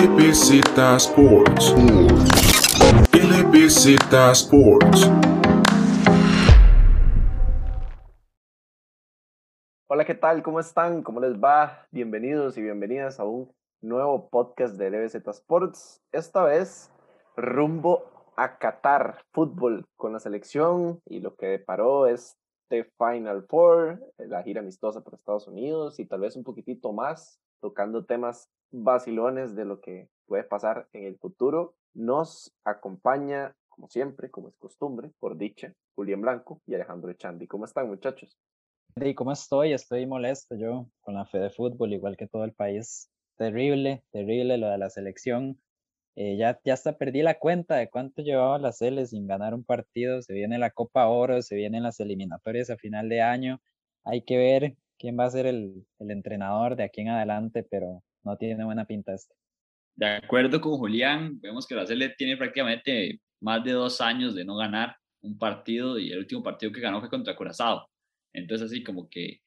LBZ Sports. LBZ Sports. Hola, ¿qué tal? ¿Cómo están? ¿Cómo les va? Bienvenidos y bienvenidas a un nuevo podcast de LBZ Sports. Esta vez rumbo a Qatar, fútbol con la selección y lo que deparó este Final Four, la gira amistosa por Estados Unidos y tal vez un poquitito más, tocando temas vacilones de lo que puede pasar en el futuro. Nos acompaña, como siempre, como es costumbre, por dicha, Julián Blanco y Alejandro Echandi. ¿Cómo están, muchachos? ¿Y cómo estoy? Estoy molesto yo con la fe de fútbol, igual que todo el país. Terrible, terrible lo de la selección. Eh, ya, ya hasta perdí la cuenta de cuánto llevaba la Sele sin ganar un partido. Se viene la Copa Oro, se vienen las eliminatorias a final de año. Hay que ver quién va a ser el, el entrenador de aquí en adelante, pero no tiene buena pinta esto. De acuerdo con Julián, vemos que la Sele tiene prácticamente más de dos años de no ganar un partido y el último partido que ganó fue contra Curazao. Entonces, así como que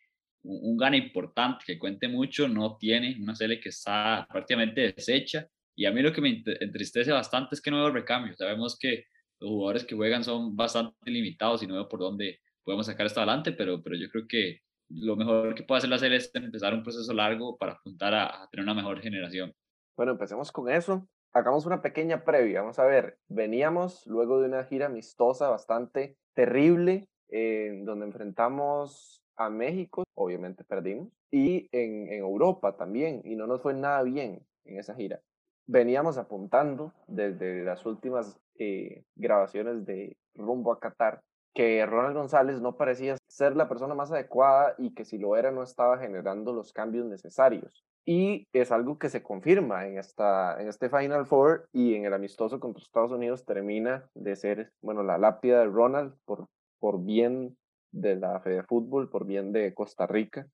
un, gana importante que cuente mucho no tiene, una serie que está prácticamente deshecha. Y a mí lo que me entristece bastante es que no veo recambio. Sabemos que los jugadores que juegan son bastante limitados y no veo por dónde podemos sacar esto adelante, pero, pero yo creo que lo mejor que puede hacer la serie es empezar un proceso largo para apuntar a, a tener una mejor generación. Bueno, empecemos con eso. Hagamos una pequeña previa. Vamos a ver, veníamos luego de una gira amistosa bastante terrible, eh, donde enfrentamos a México, obviamente perdimos, y en, en Europa también, y no nos fue nada bien en esa gira. Veníamos apuntando desde las últimas eh, grabaciones de Rumbo a Qatar que Ronald González no parecía ser la persona más adecuada y que si lo era no estaba generando los cambios necesarios. Y es algo que se confirma en, esta, en este Final Four y en el amistoso contra Estados Unidos termina de ser, bueno, la lápida de Ronald por, por bien de la Fede de Fútbol, por bien de Costa Rica.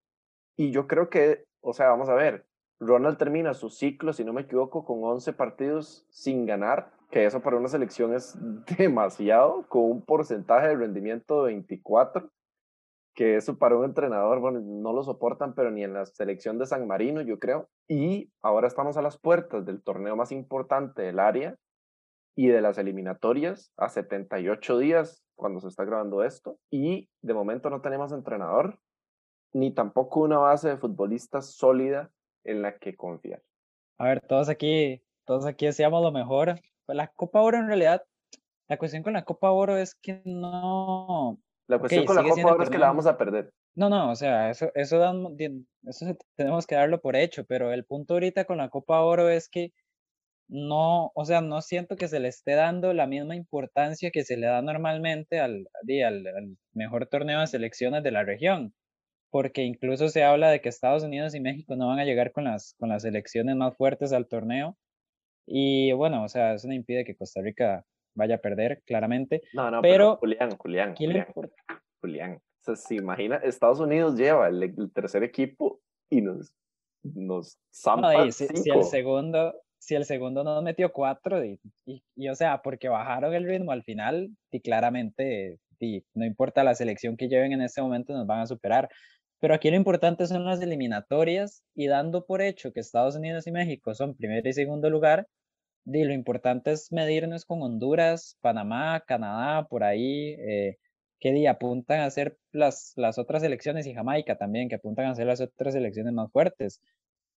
Y yo creo que, o sea, vamos a ver, Ronald termina su ciclo, si no me equivoco, con 11 partidos sin ganar, que eso para una selección es demasiado, con un porcentaje de rendimiento de 24, que eso para un entrenador, bueno, no lo soportan, pero ni en la selección de San Marino, yo creo. Y ahora estamos a las puertas del torneo más importante del área y de las eliminatorias a 78 días cuando se está grabando esto. Y de momento no tenemos entrenador, ni tampoco una base de futbolistas sólida en la que confiar. A ver, todos aquí, todos aquí decíamos lo mejor. Pues la Copa Oro en realidad, la cuestión con la Copa Oro es que no... La cuestión okay, con la Copa Oro es que la vamos a perder. No, no, o sea, eso, eso, dan, eso tenemos que darlo por hecho, pero el punto ahorita con la Copa Oro es que no, o sea, no siento que se le esté dando la misma importancia que se le da normalmente al, al, al mejor torneo de selecciones de la región porque incluso se habla de que Estados Unidos y México no van a llegar con las, con las selecciones más fuertes al torneo. Y bueno, o sea, eso no impide que Costa Rica vaya a perder, claramente. No, no, pero, pero Julián, Julián, Julián, Julián. O sea, se imagina, Estados Unidos lleva el, el tercer equipo y nos, nos zampa no, si, si, el segundo, si el segundo nos metió cuatro, y, y, y, o sea, porque bajaron el ritmo al final, y claramente, y no importa la selección que lleven en ese momento, nos van a superar. Pero aquí lo importante son las eliminatorias y dando por hecho que Estados Unidos y México son primer y segundo lugar, y lo importante es medirnos con Honduras, Panamá, Canadá, por ahí, eh, que día apuntan a ser las, las otras elecciones y Jamaica también, que apuntan a ser las otras elecciones más fuertes.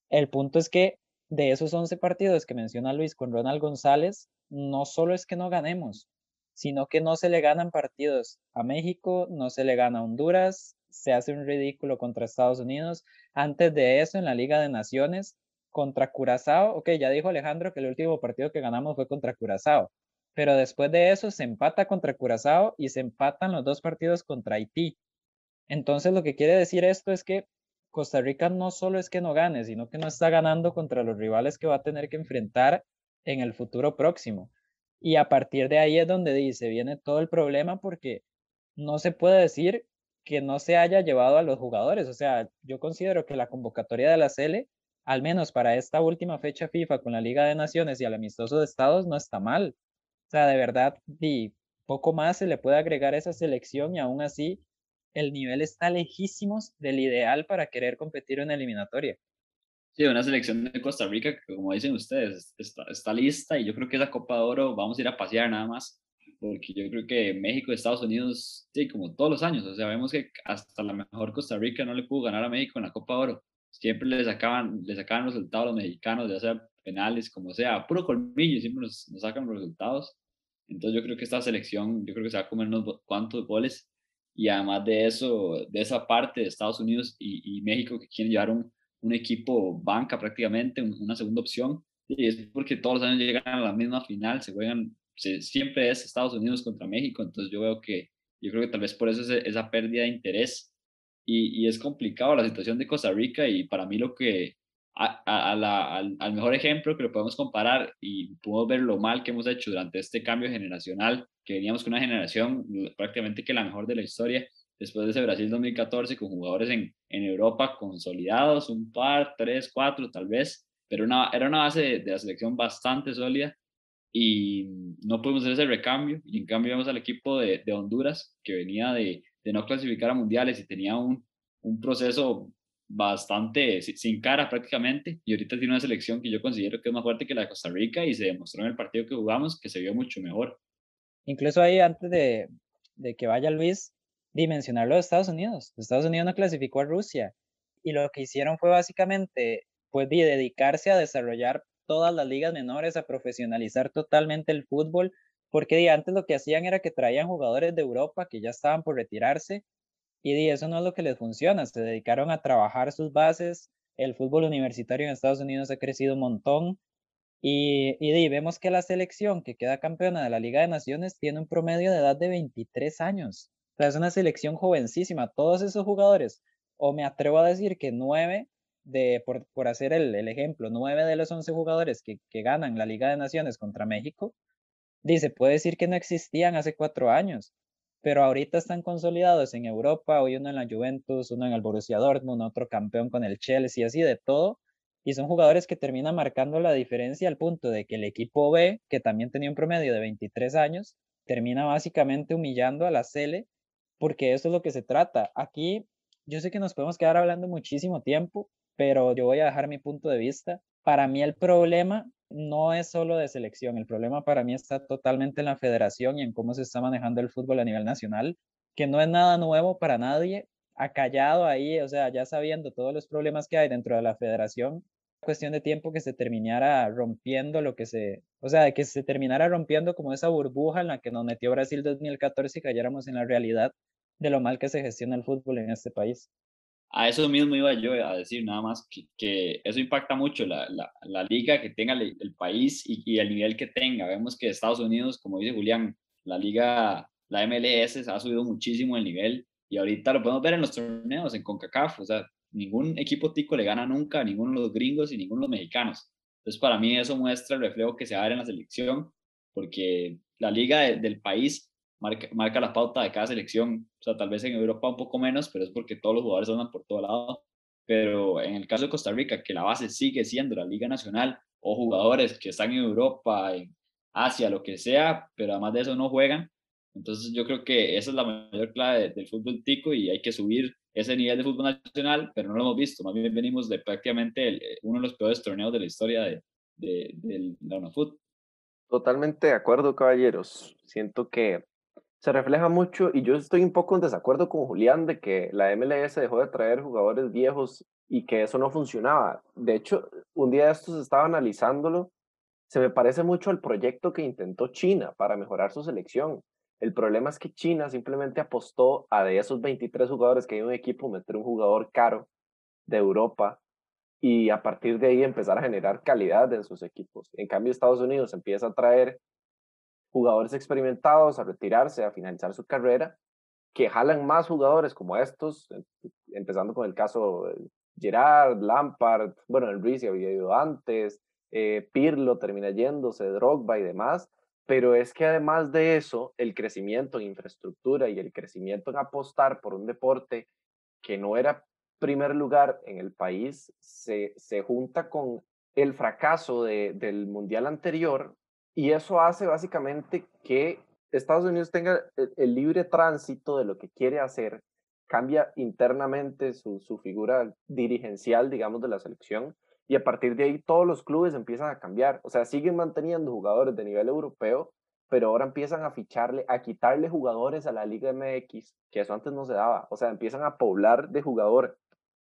El punto es que de esos 11 partidos que menciona Luis con Ronald González, no solo es que no ganemos, sino que no se le ganan partidos a México, no se le gana a Honduras, se hace un ridículo contra Estados Unidos. Antes de eso, en la Liga de Naciones, contra Curazao, ok, ya dijo Alejandro que el último partido que ganamos fue contra Curazao, pero después de eso se empata contra Curazao y se empatan los dos partidos contra Haití. Entonces, lo que quiere decir esto es que Costa Rica no solo es que no gane, sino que no está ganando contra los rivales que va a tener que enfrentar en el futuro próximo. Y a partir de ahí es donde dice, viene todo el problema porque no se puede decir que no se haya llevado a los jugadores. O sea, yo considero que la convocatoria de la CL, al menos para esta última fecha FIFA con la Liga de Naciones y el amistoso de Estados, no está mal. O sea, de verdad, y poco más se le puede agregar a esa selección y aún así el nivel está lejísimos del ideal para querer competir en eliminatoria. Sí, una selección de Costa Rica que, como dicen ustedes, está, está lista y yo creo que esa Copa de Oro vamos a ir a pasear nada más, porque yo creo que México y Estados Unidos, sí, como todos los años, o sea, vemos que hasta la mejor Costa Rica no le pudo ganar a México en la Copa de Oro. Siempre le sacaban, le sacaban resultados a los mexicanos, ya sea penales, como sea, puro colmillo, siempre nos, sacan los resultados. Entonces yo creo que esta selección, yo creo que se va a comer unos cuantos goles y además de eso, de esa parte de Estados Unidos y, México que quieren llevar un, un, equipo banca prácticamente, una segunda opción, y es porque todos los años llegan a la misma final, se juegan, siempre es Estados Unidos contra México, entonces yo veo que, yo creo que tal vez por eso es esa pérdida de interés y, y es complicado la situación de Costa Rica y para mí lo que a, a la, al, al, mejor ejemplo que lo podemos comparar y podemos ver lo mal que hemos hecho durante este cambio generacional, que veníamos con una generación prácticamente que la mejor de la historia, después de ese Brasil 2014, con jugadores en, en Europa consolidados, un par, tres, cuatro tal vez, pero una, era una base de, la selección bastante sólida y no pudimos hacer ese recambio. Y en cambio vemos al equipo de, de Honduras, que venía de, de, no clasificar a mundiales y tenía un, un proceso bastante sin cara prácticamente y ahorita tiene una selección que yo considero que es más fuerte que la de Costa Rica y se demostró en el partido que jugamos que se vio mucho mejor. Incluso ahí antes de, de que vaya Luis, dimensionarlo de Estados Unidos. Estados Unidos no clasificó a Rusia y lo que hicieron fue básicamente pues dedicarse a desarrollar todas las ligas menores, a profesionalizar totalmente el fútbol, porque antes lo que hacían era que traían jugadores de Europa que ya estaban por retirarse y eso no es lo que les funciona. Se dedicaron a trabajar sus bases. El fútbol universitario en Estados Unidos ha crecido un montón. Y, y vemos que la selección que queda campeona de la Liga de Naciones tiene un promedio de edad de 23 años. O es una selección jovencísima. Todos esos jugadores, o me atrevo a decir que nueve, de, por, por hacer el, el, ejemplo, nueve de los 11 jugadores que, que ganan la Liga de Naciones contra México, dice, puede decir que no existían hace cuatro años pero ahorita están consolidados en Europa, hoy uno en la Juventus, uno en el Borussia Dortmund, otro campeón con el Chelsea, así de todo, y son jugadores que terminan marcando la diferencia al punto de que el equipo B, que también tenía un promedio de 23 años, termina básicamente humillando a la Cele, porque eso es lo que se trata. Aquí yo sé que nos podemos quedar hablando muchísimo tiempo, pero yo voy a dejar mi punto de vista. Para mí el problema no es solo de selección, el problema para mí está totalmente en la federación y en cómo se está manejando el fútbol a nivel nacional, que no es nada nuevo para nadie, acallado ahí, o sea, ya sabiendo todos los problemas que hay dentro de la federación, cuestión de tiempo que se terminara rompiendo lo que se, o sea, que se terminara rompiendo como esa burbuja en la que nos metió Brasil 2014 y cayéramos en la realidad de lo mal que se gestiona el fútbol en este país a eso mismo iba yo a decir, nada más que, que eso impacta mucho la, la, la, liga que tenga el, país y, el nivel que tenga. Vemos que Estados Unidos, como dice Julián, la liga, la MLS ha subido muchísimo el nivel y ahorita lo podemos ver en los torneos, en CONCACAF, o sea, ningún equipo tico le gana nunca a ninguno de los gringos y ninguno de los mexicanos. Entonces, para mí eso muestra el reflejo que se va en la selección, porque la liga de, del país marca, marca la pauta de cada selección. O sea, tal vez en Europa un poco menos, pero es porque todos los jugadores andan por todo lado. Pero en el caso de Costa Rica, que la base sigue siendo la Liga Nacional o jugadores que están en Europa, en Asia, lo que sea, pero además de eso no juegan. Entonces yo creo que esa es la mayor clave del fútbol tico y hay que subir ese nivel de fútbol nacional, pero no lo hemos visto. Más bien venimos de prácticamente el, uno de los peores torneos de la historia de, de, del de. Totalmente de acuerdo, caballeros. Siento que se refleja mucho y yo estoy un poco en desacuerdo con Julián de que la MLS dejó de traer jugadores viejos y que eso no funcionaba. De hecho, un día de estos estaba analizándolo, se me parece mucho al proyecto que intentó China para mejorar su selección. El problema es que China simplemente apostó a de esos 23 jugadores que hay en un equipo meter un jugador caro de Europa y a partir de ahí empezar a generar calidad en sus equipos. En cambio, Estados Unidos empieza a traer jugadores experimentados a retirarse, a finalizar su carrera, que jalan más jugadores como estos, empezando con el caso Gerard, Lampard, bueno, Ruiz ya había ido antes, eh, Pirlo termina yéndose, Drogba y demás, pero es que además de eso, el crecimiento en infraestructura y el crecimiento en apostar por un deporte que no era primer lugar en el país, se, se junta con el fracaso de, del mundial anterior y eso hace básicamente que Estados Unidos tenga el, libre tránsito de lo que quiere hacer, cambia internamente su, su, figura dirigencial, digamos, de la selección, Y a partir de ahí todos los clubes empiezan a cambiar. O sea, siguen manteniendo jugadores de nivel europeo, pero ahora empiezan a ficharle, a quitarle jugadores a la Liga MX, que eso antes no se daba. O sea, empiezan a poblar de jugador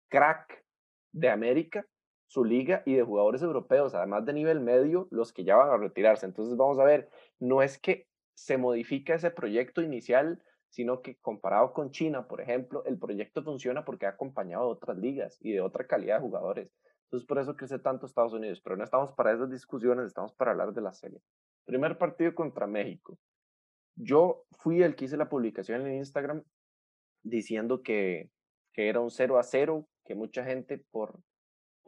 crack de América su liga y de jugadores europeos, además de nivel medio, los que ya van a retirarse. Entonces vamos a ver, no es que se modifica ese proyecto inicial, sino que comparado con China, por ejemplo, el proyecto funciona porque ha acompañado a otras ligas y de otra calidad de jugadores. Entonces por eso crece tanto Estados Unidos, pero no estamos para esas discusiones, estamos para hablar de la serie. Primer partido contra México. Yo fui el que hice la publicación en Instagram diciendo que, que era un 0 a 0, que mucha gente por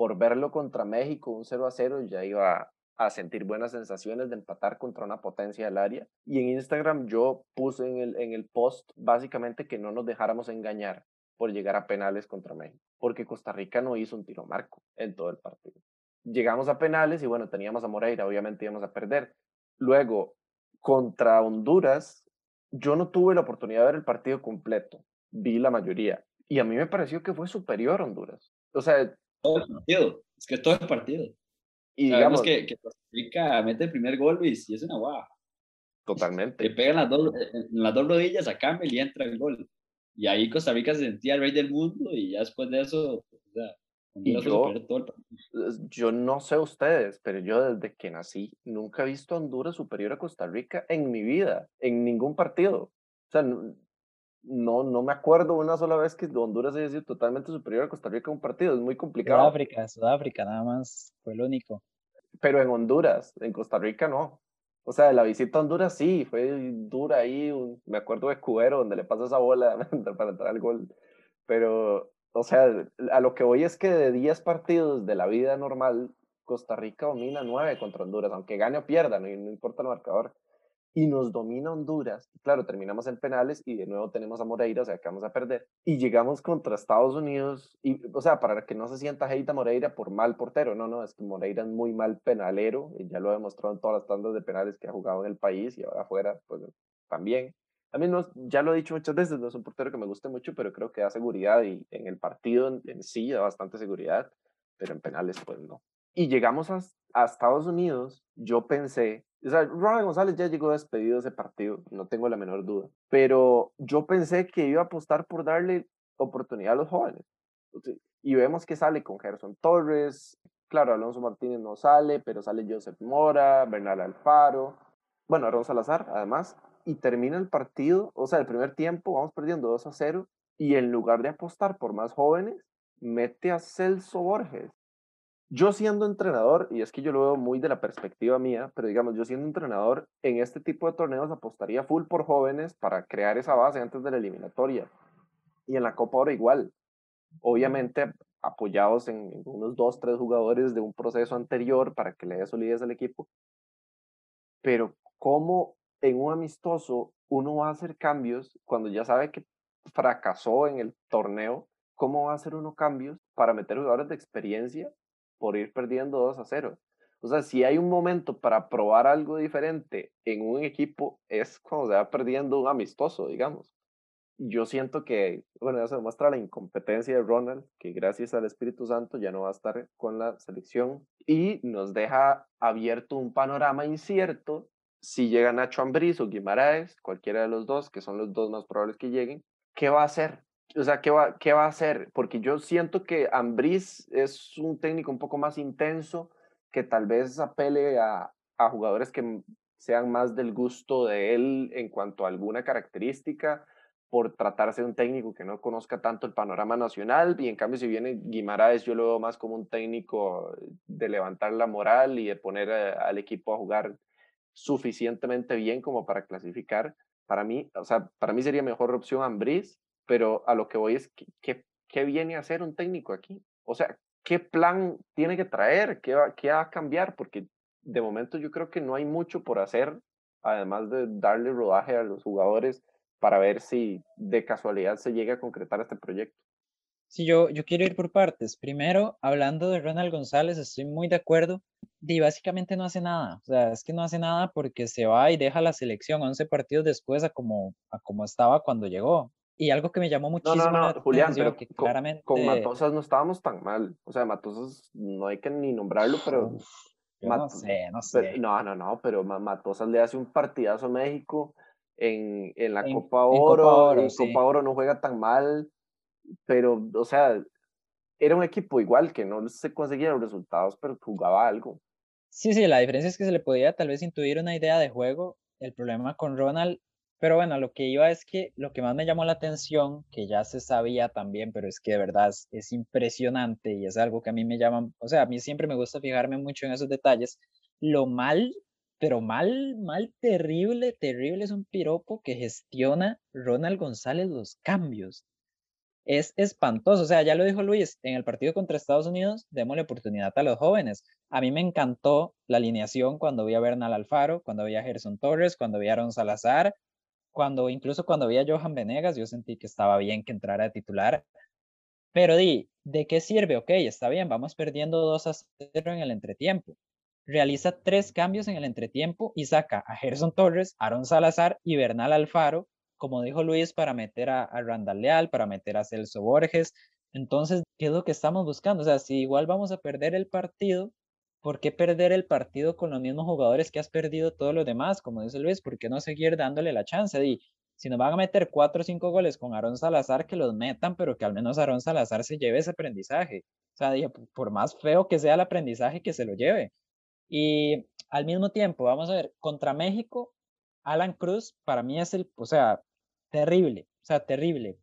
por verlo contra México, un 0 a 0, ya iba a sentir buenas sensaciones de empatar contra una potencia del área. Y en Instagram yo puse en el, en el post básicamente que no nos dejáramos engañar por llegar a penales contra México, porque Costa Rica no hizo un tiro marco en todo el partido. Llegamos a penales y bueno, teníamos a Moreira, obviamente íbamos a perder. Luego, contra Honduras, yo no tuve la oportunidad de ver el partido completo, vi la mayoría, y a mí me pareció que fue superior Honduras. O sea, todo el partido. Es que todo el partido. Y Sabemos que, que Costa Rica mete el primer gol y, es una guava. Totalmente. Le pegan las dos, en las dos rodillas a Campbell y entra el gol. Y ahí Costa Rica se sentía el rey del mundo y ya después de eso, o sea, y yo, yo no sé ustedes, pero yo desde que nací nunca he visto a Honduras superior a Costa Rica en mi vida, en ningún partido. O sea, no, no me acuerdo una sola vez que Honduras haya sido totalmente superior a Costa Rica en un partido, es muy complicado. Sudáfrica, Sudáfrica, nada más, fue el único. Pero en Honduras, en Costa Rica no. O sea, la visita a Honduras sí, fue dura ahí, me acuerdo de Cubero, donde le pasa esa bola para entrar al gol. Pero, o sea, a lo que voy es que de 10 partidos de la vida normal, Costa Rica domina 9 contra Honduras, aunque gane o pierda, no importa el marcador y nos domina Honduras. Claro, terminamos en penales y de nuevo tenemos a Moreira, o sea que vamos a perder. Y llegamos contra Estados Unidos, y, o sea, para que no se sienta a Moreira por mal portero, no, no, es que Moreira es muy mal penalero, y ya lo ha demostrado en todas las tandas de penales que ha jugado en el país y ahora afuera, pues también. A mí no, ya lo he dicho muchas veces, no es un portero que me guste mucho, pero creo que da seguridad y en el partido en, en sí da bastante seguridad, pero en penales pues no. Y llegamos a, a Estados Unidos, yo pensé o sea, Ronald González ya llegó despedido de ese partido, no tengo la menor duda. Pero yo pensé que iba a apostar por darle oportunidad a los jóvenes. Y vemos que sale con Gerson Torres, claro, Alonso Martínez no sale, pero sale Joseph Mora, Bernal Alfaro, bueno, Aaron Salazar, además, y termina el partido, o sea, el primer tiempo, vamos perdiendo 2 a 0, y en lugar de apostar por más jóvenes, mete a Celso Borges, yo siendo entrenador, y es que yo lo veo muy de la perspectiva mía, pero digamos, yo siendo entrenador, en este tipo de torneos apostaría full por jóvenes para crear esa base antes de la eliminatoria. Y en la Copa ahora igual. Obviamente apoyados en, unos dos, tres jugadores de un proceso anterior para que le dé solidez al equipo. Pero ¿cómo en un amistoso uno va a hacer cambios cuando ya sabe que fracasó en el torneo? ¿Cómo va a hacer uno cambios para meter jugadores de experiencia por ir perdiendo 2 a 0. O sea, si hay un momento para probar algo diferente en un equipo, es cuando se va perdiendo un amistoso, digamos. Yo siento que, bueno, eso demuestra la incompetencia de Ronald, que gracias al Espíritu Santo ya no va a estar con la selección y nos deja abierto un panorama incierto si llega Nacho Ambriz o Guimaraes, cualquiera de los dos, que son los dos más probables que lleguen, ¿qué va a hacer? O sea, ¿qué va, ¿qué va a hacer? Porque yo siento que Ambriz es un técnico un poco más intenso, que tal vez apele a, a jugadores que sean más del gusto de él en cuanto a alguna característica, por tratarse de un técnico que no conozca tanto el panorama nacional, y en cambio si viene Guimaraes yo lo veo más como un técnico de levantar la moral y de poner al equipo a jugar suficientemente bien como para clasificar. Para mí, o sea, para mí sería mejor opción Ambriz, pero a lo que voy es, ¿qué, qué viene a hacer un técnico aquí? O sea, ¿qué plan tiene que traer? ¿Qué va, ¿Qué va a cambiar? Porque de momento yo creo que no hay mucho por hacer, además de darle rodaje a los jugadores para ver si de casualidad se llega a concretar este proyecto. Sí, yo, yo quiero ir por partes. Primero, hablando de Ronald González, estoy muy de acuerdo. Y básicamente no hace nada. O sea, es que no hace nada porque se va y deja la selección 11 partidos después a como, a como estaba cuando llegó y algo que me llamó No, muchísimo no, la no, Julián, atención, pero que con, claramente, con Matosas no estábamos tan mal. O sea, Matosas no hay que ni nombrarlo, pero, uf, yo no Mat- sé, no pero- sé. no, no, no, pero Ma- Matosas le hace un partidazo a México en, en la En- Copa en Copa Oro. Oro, en sí. Copa Oro no juega tan mal, pero, o sea, era un equipo igual que no se conseguían los resultados, pero jugaba algo. Sí, sí, la diferencia es que se le podía tal vez intuir una idea de juego. El problema con Ronald, pero bueno, lo que iba es que lo que más me llamó la atención, que ya se sabía también, pero es que de verdad es, es impresionante y es algo que a mí me llama, o sea, a mí siempre me gusta fijarme mucho en esos detalles. Lo mal, pero mal, mal, terrible, terrible es un piropo que gestiona Ronald González los cambios. Es espantoso, o sea, ya lo dijo Luis, en el partido contra Estados Unidos, démosle oportunidad a los jóvenes. A mí me encantó la alineación cuando vi a Bernal Alfaro, cuando vi a Gerson Torres, cuando vi a Aaron Salazar, cuando incluso cuando vi a Johan Venegas, yo sentí que estaba bien que entrara de titular. Pero di, ¿de qué sirve? Ok, está bien, vamos perdiendo 2 a 0 en el entretiempo. Realiza tres cambios en el entretiempo y saca a Gerson Torres, Aaron Salazar y Bernal Alfaro, como dijo Luis, para meter a, a Randall Leal, para meter a Celso Borges. Entonces, ¿qué es lo que estamos buscando? O sea, si igual vamos a perder el partido, ¿por qué perder el partido con los mismos jugadores que has perdido todos los demás? Como dice Luis, ¿por qué no seguir dándole la chance? Y si nos van a meter cuatro o cinco goles con Aaron Salazar, que los metan, pero que al menos Aaron Salazar se lleve ese aprendizaje. O sea, por más feo que sea el aprendizaje, que se lo lleve. Y al mismo tiempo, vamos a ver, contra México, Alan Cruz para mí es el, o sea, terrible, o sea, terrible,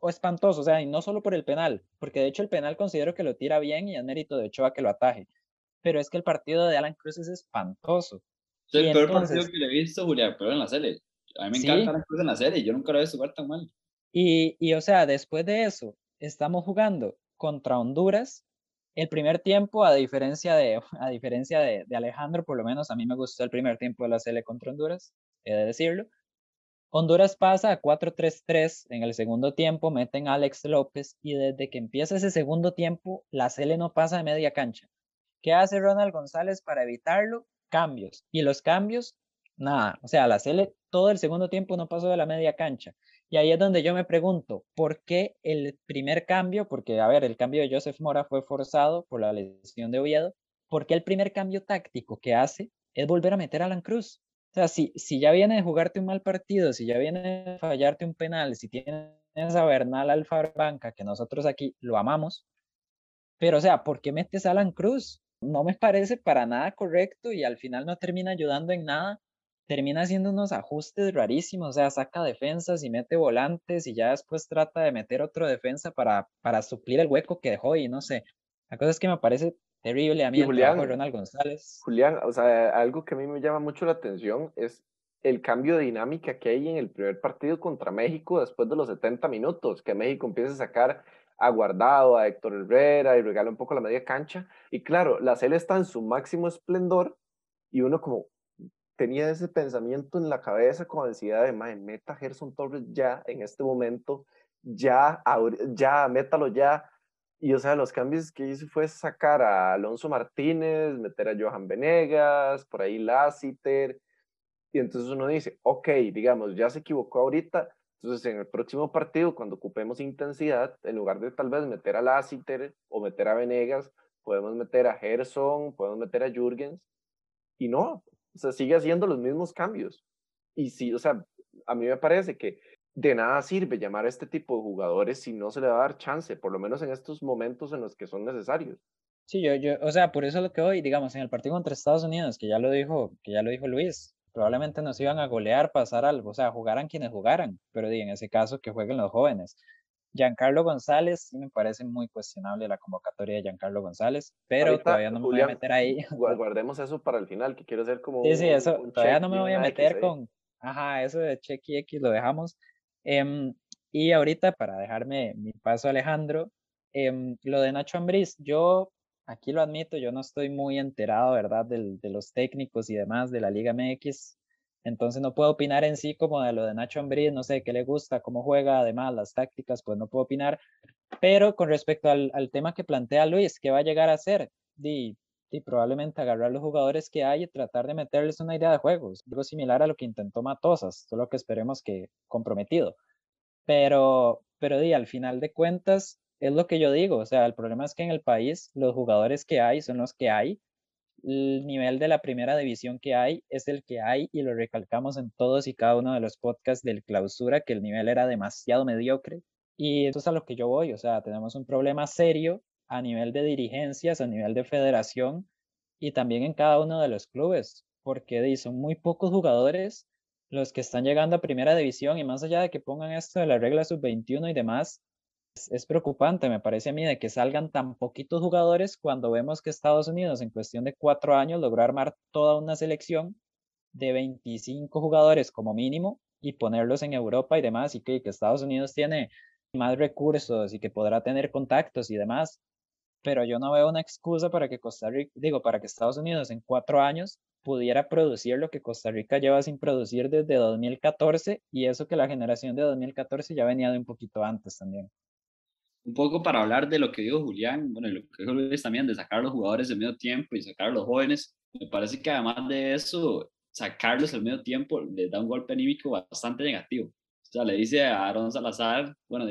o espantoso, o sea, y no solo por el penal, porque de hecho el penal considero que lo tira bien y es mérito de Ochoa que lo ataje, pero es que el partido de Alan Cruz es espantoso. Es el Y peor entonces- partido que le he visto, Julián, pero en la serie. A mí me Sí. encanta la cosa en la serie. Yo nunca lo he visto jugar tan mal. Y, y, o sea, después de eso, estamos jugando contra Honduras. El primer tiempo, a diferencia de, a diferencia de, de Alejandro, por lo menos a mí me gustó el primer tiempo de la Sele contra Honduras, he de decirlo. Honduras pasa a 4-3-3 en el segundo tiempo, meten a Alex López y desde que empieza ese segundo tiempo, la Sele no pasa de media cancha. ¿Qué hace Ronald González para evitarlo? Cambios. Y los cambios, nada. O sea, la Sele todo el segundo tiempo no pasó de la media cancha. Y ahí es donde yo me pregunto, ¿por qué el primer cambio? Porque, a ver, el cambio de Joseph Mora fue forzado por la lesión de Oviedo. ¿Por qué el primer cambio táctico que hace es volver a meter a Alan Cruz? O sea, si, si ya viene de jugarte un mal partido, si ya viene de fallarte un penal, si tienes a Bernal Alfaro Banca, que nosotros aquí lo amamos, pero o sea, ¿por qué metes a Alan Cruz? No me parece para nada correcto y al final no termina ayudando en nada termina haciendo unos ajustes rarísimos, o sea, saca defensas y mete volantes y ya después trata de meter otro defensa para, para suplir el hueco que dejó y no sé. La cosa es que me parece terrible a mí Y el trabajo de Julián, Ronald González. Julián, o sea, algo que a mí me llama mucho la atención es el cambio de dinámica que hay en el primer partido contra México después de los 70 minutos, que México empieza a sacar a Guardado, a Héctor Herrera y regala un poco la media cancha. Y claro, la Cele está en su máximo esplendor y uno como tenía ese pensamiento en la cabeza con ansiedad de, madre, meta Gerson Torres ya en este momento, ya, ya, métalo ya. Y o sea, los cambios que hizo fue sacar a Alonso Martínez, meter a Johan Venegas, por ahí Lassiter. Y entonces uno dice, ok, digamos, ya se equivocó ahorita. Entonces en el próximo partido, cuando ocupemos intensidad, en lugar de tal vez meter a Lassiter o meter a Venegas, podemos meter a Gerson, podemos meter a Jürgens. Y no, o sea, sigue haciendo los mismos cambios. Y sí, o sea, a mí me parece que de nada sirve llamar a este tipo de jugadores si no se le va a dar chance, por lo menos en estos momentos en los que son necesarios. Sí, yo, yo, o sea, por eso lo que hoy, digamos, en el partido contra Estados Unidos, que ya lo dijo, que ya lo dijo Luis, probablemente nos iban a golear, pasar algo, o sea, jugaran quienes jugaran, pero en ese caso que jueguen los jóvenes. Giancarlo González, sí me parece muy cuestionable la convocatoria de Giancarlo González, pero Ahorita, todavía no me Julián, voy a meter ahí. Gu- Guardemos eso para el final, que quiero hacer como Sí, sí, eso, un todavía no me voy a X meter ahí. con, ajá, eso de check y X lo dejamos. Em, y ahorita, para dejarme mi paso Alejandro, em, lo de Nacho Ambriz, yo aquí lo admito, yo no estoy muy enterado, ¿verdad?, de los técnicos y demás de la Liga MX, entonces no puedo opinar en sí como de lo de Nacho Ambriz, no sé qué le gusta, cómo juega, además las tácticas, pues no puedo opinar, pero con respecto al, tema que plantea Luis, ¿qué va a llegar a hacer? Y probablemente agarrar los jugadores que hay y tratar de meterles una idea de juego. Es algo similar a lo que intentó Matosas, solo que esperemos que comprometido. Pero, pero di, al final de cuentas, es lo que yo digo, o sea, el problema es que en el país los jugadores que hay son los que hay, el nivel de la primera división que hay es el que hay y lo recalcamos en todos y cada uno de los podcasts del clausura, que el nivel era demasiado mediocre. Y eso es a lo que yo voy, o sea, tenemos un problema serio a nivel de dirigencias, a nivel de federación y también en cada uno de los clubes, porque son muy pocos jugadores los que están llegando a primera división y más allá de que pongan esto de la regla sub-21 y demás, es, preocupante, me parece a mí, de que salgan tan poquitos jugadores cuando vemos que Estados Unidos en cuestión de cuatro años logró armar toda una selección de 25 jugadores como mínimo y ponerlos en Europa y demás, y que, que Estados Unidos tiene más recursos y que podrá tener contactos y demás, pero yo no veo una excusa para que Costa Rica, digo, para que Estados Unidos en cuatro años pudiera producir lo que Costa Rica lleva sin producir desde 2014 y eso que la generación de 2014 ya venía de un poquito antes también. Un poco para hablar de lo que dijo Julián, bueno, lo que dijo Luis también, de sacar a los jugadores de medio tiempo y sacar a los jóvenes, me parece que además de eso, sacarlos al medio tiempo les da un golpe anímico bastante negativo. O sea, le dice a Aaron Salazar, bueno,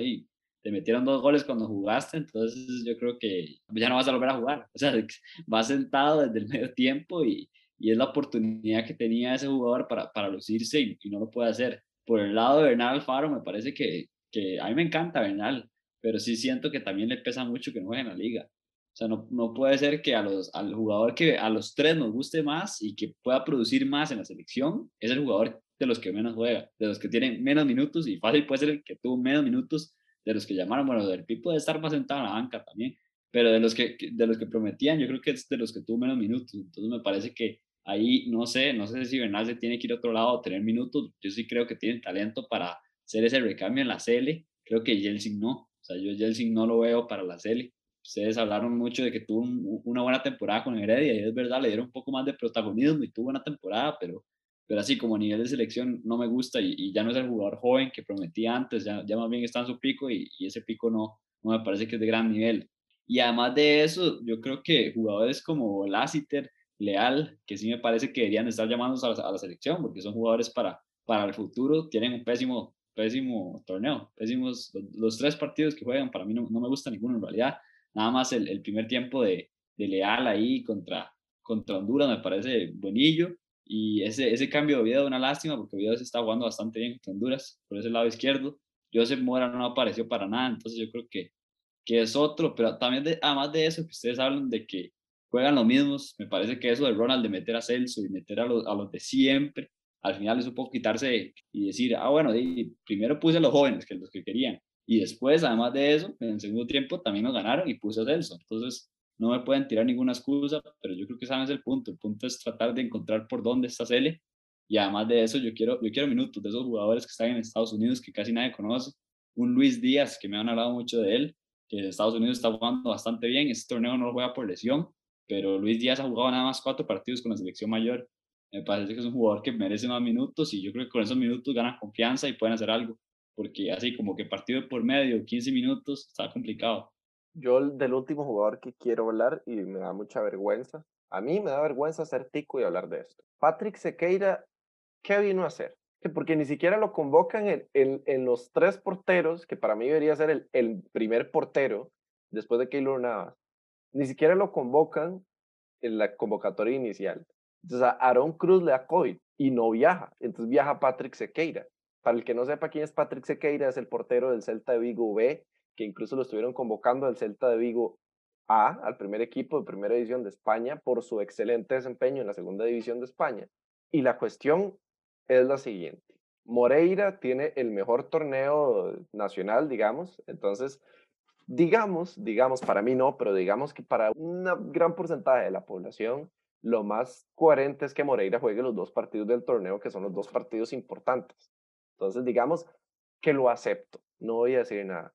te metieron dos goles cuando jugaste, entonces yo creo que ya no vas a volver a jugar. O sea, vas sentado desde el medio tiempo y, y es la oportunidad que tenía ese jugador para, para lucirse y, y, no lo puede hacer. Por el lado de Bernal Alfaro, me parece que, que a mí me encanta Bernal, pero sí siento que también le pesa mucho que no juegue en la liga. O sea, no, no puede ser que a los, al jugador que a los tres nos guste más y que pueda producir más en la selección, es el jugador de los que menos juega, de los que tienen menos minutos y fácil puede ser el que tuvo menos minutos de los que llamaron, bueno, del Pipo puede estar más sentado en la banca también, pero de los que, de los que prometían, yo creo que es de los que tuvo menos minutos, entonces me parece que ahí, no sé, no sé si Bernal se tiene que ir a otro lado a tener minutos, yo sí creo que tiene talento para hacer ese recambio en la CL, creo que Jelsin no, sea, yo Jelsin no lo veo para la CL, ustedes hablaron mucho de que tuvo una buena temporada con Heredia y es verdad, le dieron un poco más de protagonismo y tuvo una temporada, pero pero así como a nivel de selección no me gusta y, ya no es el jugador joven que prometía antes, ya, ya más bien está en su pico y, ese pico no, no me parece que es de gran nivel. Y además de eso, yo creo que jugadores como Lassiter, Leal, que sí me parece que deberían estar llamándose a la, selección porque son jugadores para, para el futuro, tienen un pésimo, pésimo torneo, pésimos, los, tres partidos que juegan para mí no, no, me gusta ninguno en realidad, nada más el, el primer tiempo de, de Leal ahí contra, contra Honduras me parece buenillo. Y ese, ese cambio de vida una lástima porque Oviedo se está jugando bastante bien con Honduras por ese lado izquierdo. Joseph Mora no apareció para nada, entonces yo creo que, que es otro, pero también de, además de eso que ustedes hablan de que juegan los mismos, me parece que eso de Ronald de meter a Celso y meter a los, a los de siempre, al final es un poco quitarse y decir, ah, bueno, primero puse a los jóvenes, que los que querían, y después, además de eso, en el segundo tiempo también nos ganaron y puse a Celso. Entonces, no me pueden tirar ninguna excusa, pero yo creo que ese es el punto. El punto es tratar de encontrar por dónde está Cele. Y además de eso, yo quiero, yo quiero minutos de esos jugadores que están en Estados Unidos que casi nadie conoce. Un Luis Díaz, que me han hablado mucho de él, que en Estados Unidos está jugando bastante bien. Este torneo no lo juega por lesión, pero Luis Díaz ha jugado nada más cuatro partidos con la selección mayor. Me parece que es un jugador que merece más minutos y yo creo que con esos minutos ganan confianza y pueden hacer algo. Porque así como que partido por medio, 15 minutos, está complicado. Yo del último jugador que quiero hablar y me da mucha vergüenza, a mí me da vergüenza ser tico y hablar de esto. Patrick Sequeira, ¿qué vino a hacer? Porque ni siquiera lo convocan en, en, los tres porteros, que para mí debería ser el, el primer portero después de Keylor Navas. Ni siquiera lo convocan en la convocatoria inicial. Entonces a Aaron Cruz le da COVID y no viaja. Entonces viaja Patrick Sequeira. Para el que no sepa quién es Patrick Sequeira, es el portero del Celta de Vigo B, que incluso lo estuvieron convocando al Celta de Vigo A, al primer equipo de primera división de España, por su excelente desempeño en la segunda división de España. Y la cuestión es la siguiente. Moreira tiene el mejor torneo nacional, digamos, entonces, digamos, digamos, para mí no, pero digamos que para un gran porcentaje de la población, lo más coherente es que Moreira juegue los dos partidos del torneo, que son los dos partidos importantes. Entonces, digamos que lo acepto, no voy a decir nada.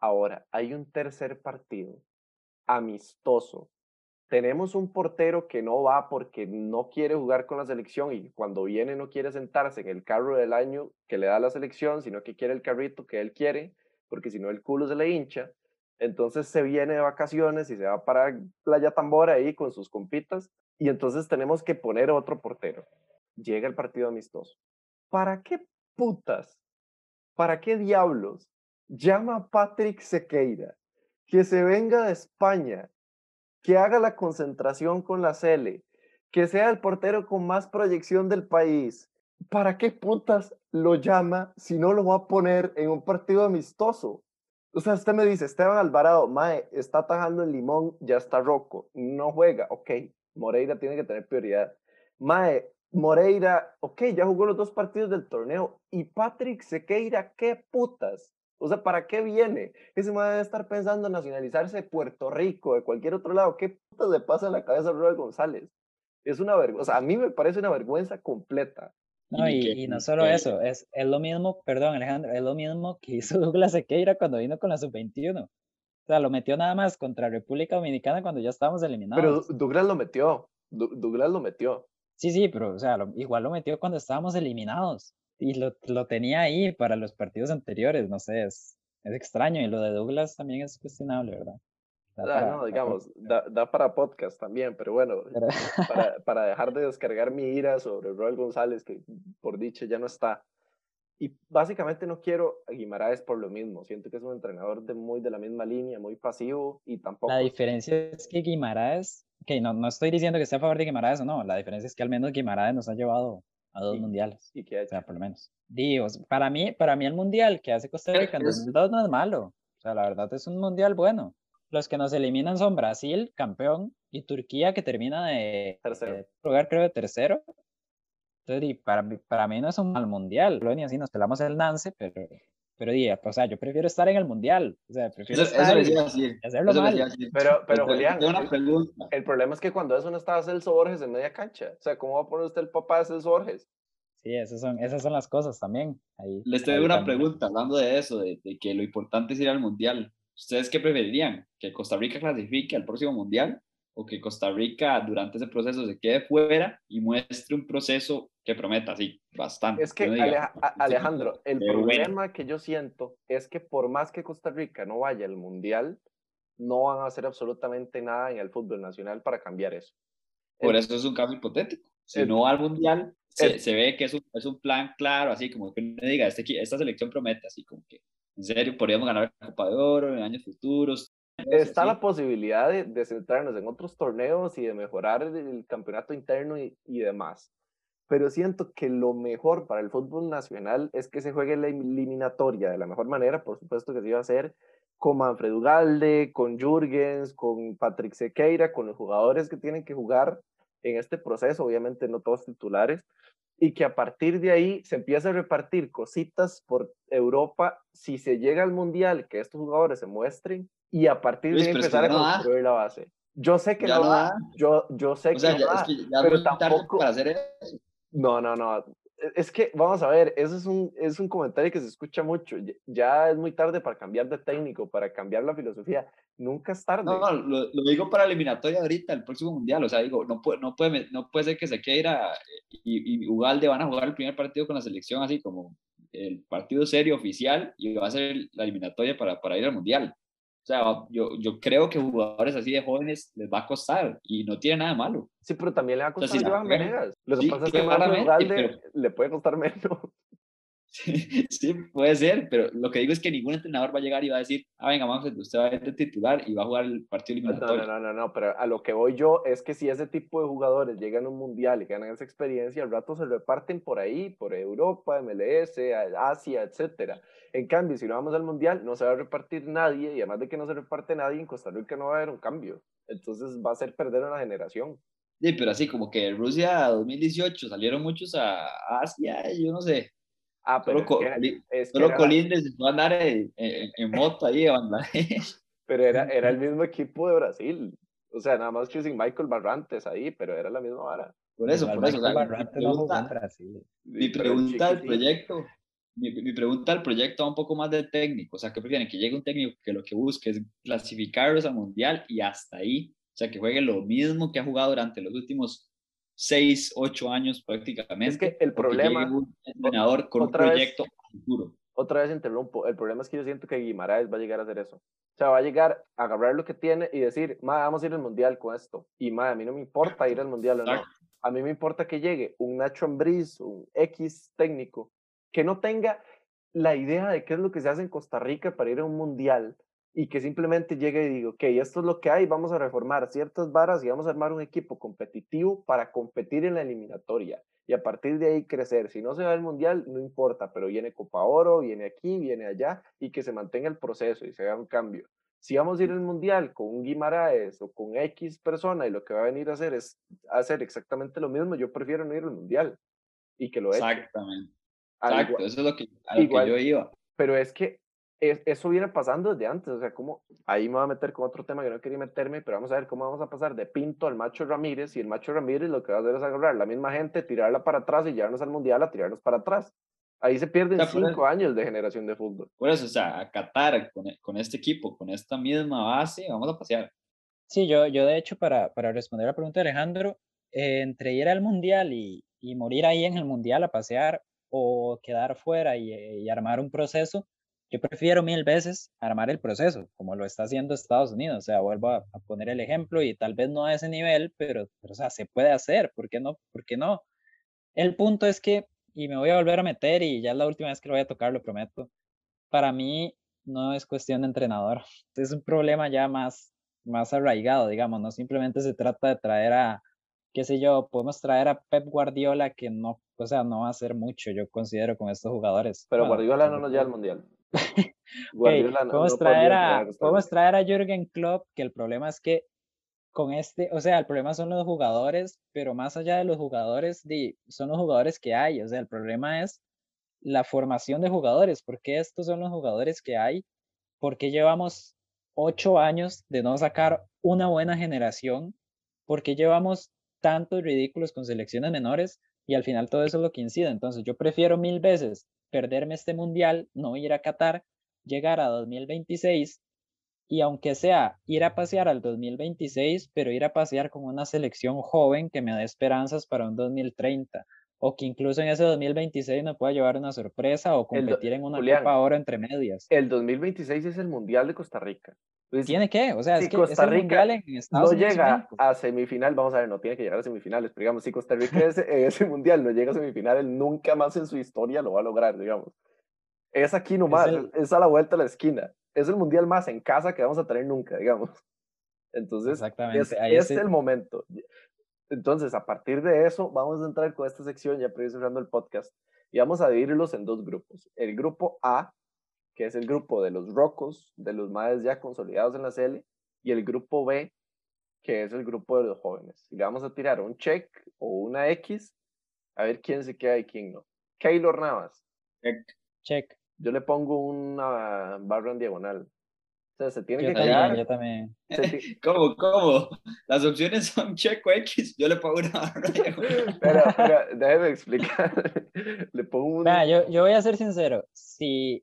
Ahora, hay un tercer partido amistoso. Tenemos un portero que no va porque no quiere jugar con la selección y cuando viene no quiere sentarse en el carro del año que le da la selección, sino que quiere el carrito que él quiere, porque si no el culo se le hincha. Entonces se viene de vacaciones y se va para Playa Tambora ahí con sus compitas y entonces tenemos que poner otro portero. Llega el partido amistoso. ¿Para qué putas ¿para qué diablos llama a Patrick Sequeira que se venga de España, que haga la concentración con la Cele, que sea el portero con más proyección del país? ¿Para qué putas lo llama si no lo va a poner en un partido amistoso? O sea, usted me dice, Esteban Alvarado, Mae, está atajando el limón, ya está roco, no juega, ok, Moreira tiene que tener prioridad. Mae, Moreira, ok, ya jugó los dos partidos del torneo. Y Patrick Sequeira, ¿qué putas? O sea, ¿para qué viene? Ese mae debe estar pensando en nacionalizarse de Puerto Rico, de cualquier otro lado. ¿Qué putas le pasa en la cabeza a Robert González? Es una vergüenza, o sea, a mí me parece una vergüenza completa. No, y, y no solo eso, es, es lo mismo, perdón Alejandro, es lo mismo que hizo Douglas Sequeira cuando vino con la sub-21. O sea, lo metió nada más contra República Dominicana cuando ya estábamos eliminados. Pero Douglas lo metió, Douglas lo metió. Sí, sí, pero o sea, lo, igual lo metió cuando estábamos eliminados y lo, lo, tenía ahí para los partidos anteriores, no sé, es, es extraño y lo de Douglas también es cuestionable, ¿verdad? Da para, no, digamos, da, da, para podcast también, pero bueno. Para, para, dejar de descargar mi ira sobre Roel González, que por dicha ya no está. Y básicamente no quiero a Guimaraes por lo mismo. Siento que es un entrenador de muy de la misma línea, muy pasivo y tampoco. La diferencia es que Guimaraes, que no, no estoy diciendo que esté a favor de Guimaraes o no, la diferencia es que al menos Guimaraes nos ha llevado a dos ¿Y, mundiales. ¿Y qué ha hecho? O sea, por lo menos. Dios, para mí, para mí el mundial que hace Costa Rica en 2002 no es malo. O sea, la verdad es un mundial bueno. Los que nos eliminan son Brasil, campeón, y Turquía, que termina de, tercero. de lugar, creo, de tercero. Entonces, para, para mí no es un mal mundial. Lo ni así nos pelamos el Nance, pero, pero di, o sea, yo prefiero estar en el mundial. O sea, prefiero Eso, estar eso decir. hacerlo mal. decir. Pero, pero Julián, el, pregunta. el problema es que cuando eso no estaba Celso Borges en media cancha. O sea, ¿cómo va a poner usted el papá de Celso Borges? Sí, esas son, esas son las cosas también. Ahí, Les ahí tengo una también. pregunta hablando de eso, de, de que lo importante es ir al mundial. ¿Ustedes qué preferirían? ¿Que Costa Rica clasifique al próximo mundial? ¿O que Costa Rica durante ese proceso se quede fuera y muestre un proceso que prometa así bastante? Es que, diga, Alejandro, el qué bueno. problema que yo siento es que por más que Costa Rica no vaya al Mundial, no van a hacer absolutamente nada en el fútbol nacional para cambiar eso. Por eso es un caso hipotético. Si el- no va al mundial, se, el- se ve que es un, es un plan claro, así como que uno diga, este, esta selección promete, así como que, en serio, podríamos ganar la Copa de Oro en años futuros. Está así. la posibilidad de, de centrarnos en otros torneos y de mejorar el, el campeonato interno y, y demás. Pero siento que lo mejor para el fútbol nacional es que se juegue la eliminatoria de la mejor manera, por supuesto que se iba a hacer con Manfred Ugalde, con Jürgens, con Patrick Sequeira, con los jugadores que tienen que jugar en este proceso, obviamente no todos titulares, y que a partir de ahí se empiece a repartir cositas por Europa si se llega al Mundial, que estos jugadores se muestren, y a partir Luis, de ahí pero es que empezar a ya no da. construir la base. Yo sé que Ya no no da, da. yo, yo sé O sea, que ya, no es da, que ya pero no es tampoco- para hacer eso. no, no, no. Es que, vamos a ver, eso es un, es un comentario que se escucha mucho. Ya- Ya es muy tarde para cambiar de técnico, para cambiar la filosofía. Nunca es tarde. No, lo, lo digo para eliminatoria ahorita, el próximo mundial. O sea, digo, no puede, no puede, no puede ser que Sequeira y, y Ugalde van a jugar el primer partido con la selección, así como el partido serio oficial, y va a ser la eliminatoria para, para ir al mundial. O sea, yo, yo creo que jugadores así de jóvenes les va a costar y no tiene nada de malo. Sí, pero también le va a sea, costar si a la Johan juegan- Venegas. Lo que sí, pasa es que Marco claramente, Ugalde le puede costar menos. Sí, sí, puede ser, pero lo que digo es que ningún entrenador va a llegar y va a decir, ah, venga, Manfred, usted va a ser titular y va a jugar el partido No, no, eliminatorio. no, no, no, pero a lo que voy yo es que si ese tipo de jugadores llegan a un mundial y ganan esa experiencia, al rato se reparten por ahí, por Europa, MLS, Asia, etcétera. En cambio, si no vamos al mundial, no se va a repartir nadie y además de que no se reparte nadie, en Costa Rica no va a haber un cambio. Entonces va a ser perder una generación. Sí, pero así como que Rusia 2018 salieron muchos a Asia, yo no sé. Ah, pero Solo, es que, es que solo se fue a andar en, en- en moto ahí a Bangladesh. pero era, era el mismo equipo de Brasil. O sea, nada más que sin Michael Barrantes ahí, pero era la misma vara. Por eso, por eso. o sea, Michael mi Barrantes no jugó en pregunta- Brasil. Mi pregunta al proyecto, mi, mi pregunta al proyecto va un poco más del técnico, o sea, ¿qué prefieren? Que llegue un técnico que lo que busque es clasificarlos al mundial y hasta ahí, o sea, que juegue lo mismo que ha jugado durante los últimos seis, ocho años prácticamente. Es que el problema- un entrenador con un otra vez- proyecto futuro. otra vez interrumpo. El problema es que yo siento que Guimaraes va a llegar a hacer eso. O sea, va a llegar a agarrar lo que tiene y decir, ma, vamos a ir al mundial con esto. Y ma, a mí no me importa ir al mundial o no. A mí me importa que llegue un Nacho Ambriz, un X técnico, que no tenga, la idea de qué es lo que se hace en Costa Rica para ir a un mundial y que simplemente llegue y diga, ok, esto es lo que hay, vamos a reformar ciertas varas y vamos a armar un equipo competitivo para competir en la eliminatoria y a partir de ahí crecer. Si no se va al mundial, no importa, pero viene Copa Oro, viene aquí, viene allá y que se mantenga el proceso y se haga un cambio. Si vamos a ir al mundial con un Guimaraes o con X persona y lo que va a venir a hacer es hacer exactamente lo mismo, yo prefiero no ir al mundial y que lo eche. Exactamente. Al Exacto, igual- eso es lo que, a lo igual- que yo iba. pero es que es- eso viene pasando desde antes, o sea, como ahí me voy a meter con otro tema que no quería meterme, pero vamos a ver cómo vamos a pasar de Pinto al Macho Ramírez y el Macho Ramírez lo que va a hacer es agarrar la misma gente, tirarla para atrás y llevarnos al Mundial a tirarnos para atrás. Ahí se pierden cinco años de generación de fútbol. Por eso, o sea, a Qatar con, e- con este equipo, con esta misma base, vamos a pasear. Sí, yo, yo de hecho, para, para responder la pregunta de Alejandro, eh, entre ir al mundial y, y morir ahí en el mundial a pasear o quedar fuera y, eh, y armar un proceso, yo prefiero mil veces armar el proceso, como lo está haciendo Estados Unidos. O sea, vuelvo a, a poner el ejemplo y tal vez no a ese nivel, pero, pero o sea, se puede hacer. ¿Por qué no? ¿Por qué no? El punto es que, y me voy a volver a meter y ya es la última vez que lo voy a tocar, lo prometo. Para mí no es cuestión de entrenador, es un problema ya más, más arraigado, digamos, no simplemente se trata de traer a, qué sé yo, podemos traer a Pep Guardiola que no, o sea, no va a hacer mucho, yo considero, con estos jugadores. Pero Bueno, Guardiola no nos lleva al Mundial. Guardiola no- podemos, no traer a, podemos traer a Jürgen Klopp, que el problema es que con este, o sea, el problema son los jugadores, pero más allá de los jugadores, son los jugadores que hay, o sea, el problema es la formación de jugadores, porque estos son los jugadores que hay, porque llevamos ocho años de no sacar una buena generación, porque llevamos tantos ridículos con selecciones menores y al final todo eso es lo que incide. Entonces yo prefiero mil veces perderme este mundial, no ir a Qatar, llegar a 2026 y aunque sea ir a pasear al 2026, pero ir a pasear con una selección joven que me dé esperanzas para un 2030 o que incluso en ese 2026 me pueda llevar una sorpresa o do- competir en una Julián, Copa Oro entre medias. El 2026 es el Mundial de Costa Rica. Entonces, ¿Tiene que? O sea, si es que Costa Rica en no Unidos llega a semifinal, vamos a ver, no tiene que llegar a semifinales, pero digamos, si Costa Rica es, en ese mundial no llega a semifinales, nunca más en su historia lo va a lograr, digamos. Es aquí nomás, es, el- es a la vuelta de la esquina. Es el mundial más en casa que vamos a tener nunca, digamos. Entonces, Exactamente. es, ahí es el momento. Entonces, a partir de eso, vamos a entrar con esta sección, ya ir cerrando el podcast, y vamos a dividirlos en dos grupos. El grupo A, que es el grupo de los rocos, de los más ya consolidados en la CL, y el grupo B, que es el grupo de los jóvenes. Y le vamos a tirar un check o una X, a ver quién se queda y quién no. Keylor Navas, check. yo le pongo una barra en diagonal. O sea, se tiene Yo que también, quedar. yo también. se ¿Cómo? ¿Cómo? Las opciones son checo X, yo le pongo una barra de- Espera, espera, déjeme explicar. le pongo un. Vea, yo, yo voy a ser sincero. Si,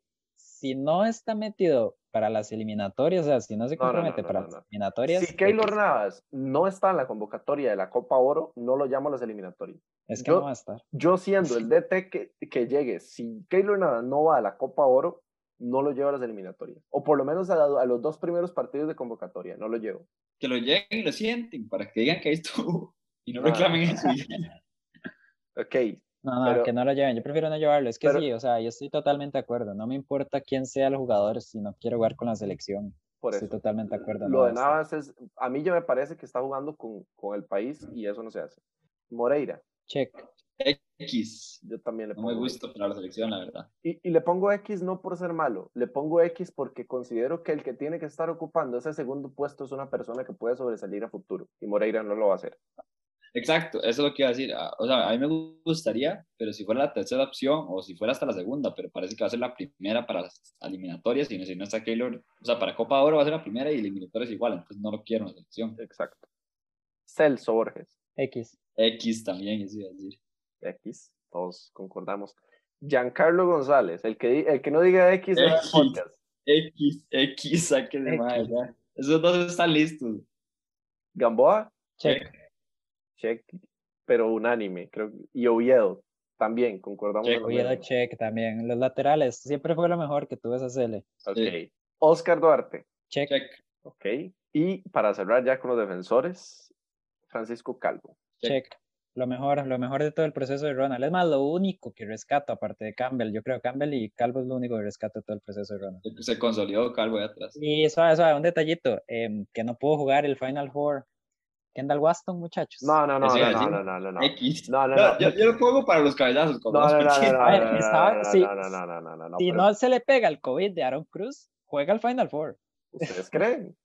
si no está metido para las eliminatorias, o sea, si no se No, no, no, compromete no, para no, las eliminatorias, Si Keylor. Navas no está en la convocatoria de la Copa Oro, no lo llamo a las eliminatorias. es que yo- no va a estar. Yo siendo el DT que, que llegue, si Keylor Navas no va a la Copa Oro, no lo llevo a las eliminatorias. O por lo menos a, a los dos primeros partidos de convocatoria, no lo llevo. Que lo lleguen y lo sienten, para que digan que ahí estuvo y no reclamen no. eso. Ok, No, no, Pero- que no lo lleven. Yo prefiero no llevarlo. Es que pero- sí, o sea, yo estoy totalmente de acuerdo. No me importa quién sea el jugador si no quiero jugar con la selección. por Estoy eso. totalmente de acuerdo. Lo de. Navas es, a mí ya me parece que está jugando con, con el país y eso no se hace. Moreira, Check. X. yo también le No pongo. me gusta para la selección, la verdad. Y, y le pongo X no por ser malo, le pongo X porque considero que el que tiene que estar ocupando ese segundo puesto es una persona que puede sobresalir a futuro y Moreira no lo va a hacer. Exacto, eso es lo que iba a decir. Ah, O sea, a mí me gustaría, pero si fuera la tercera opción o si fuera hasta la segunda, pero parece que va a ser la primera para las eliminatorias y no, si no está Keylor, o sea, para Copa Oro va a ser la primera y eliminatorias igual, entonces no lo quiero en la selección. Exacto. Celso Borges, X. X también, eso iba a decir. X, todos concordamos. Giancarlo González, el que, el que no diga X X. podcast. X, X, sáquenle ya. Esos dos están listos. Gamboa, Check. Check, pero unánime, creo. que- Y Oviedo, también, concordamos. Check, Oviedo, mismo. check también. Los laterales. Siempre fue lo mejor que tuve esa CL. Ok. Sí. Oscar Duarte, Check. Check, ok. Y para cerrar ya con los defensores, Francisco Calvo. Check. Lo mejor, lo mejor de todo el proceso de Ronald. Es más, lo único que rescato, aparte de Campbell, yo creo Campbell y Calvo es lo único que rescato de todo el proceso de Ronald. Se consolidó Calvo ahí atrás. Y suave, suave, un detallito, em, que no pudo jugar el Final Four. Kendall Waston, muchachos. No, no, no, no, no, no, no, no, no. X. No, no, No, no. Yo, yo lo pongo para los cabezazos. como No, no, no, no, pinches. no, A ver, no, no, estaba- no, sí. no, no, no, no, no, no, no, si pero no se le pega el COVID de Aaron Cruz, juega el Final Four. ¿Ustedes creen?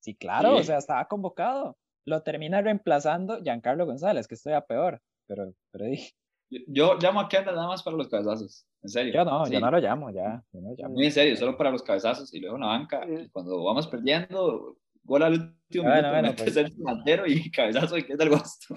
Sí, claro, o Sí. sea, estaba convocado. Lo termina reemplazando Giancarlo González, que estoy a peor. Pero, pero di- Yo, llamo a Kendall nada más para los cabezazos. En serio. yo no, Sí. yo no lo llamo, ya. Yo no lo llamo. Muy en serio, solo para los cabezazos y luego en la banca. y cuando vamos perdiendo, gol al último Bueno, minuto, bueno, pues. el delantero y cabezazo y Kendall Waston.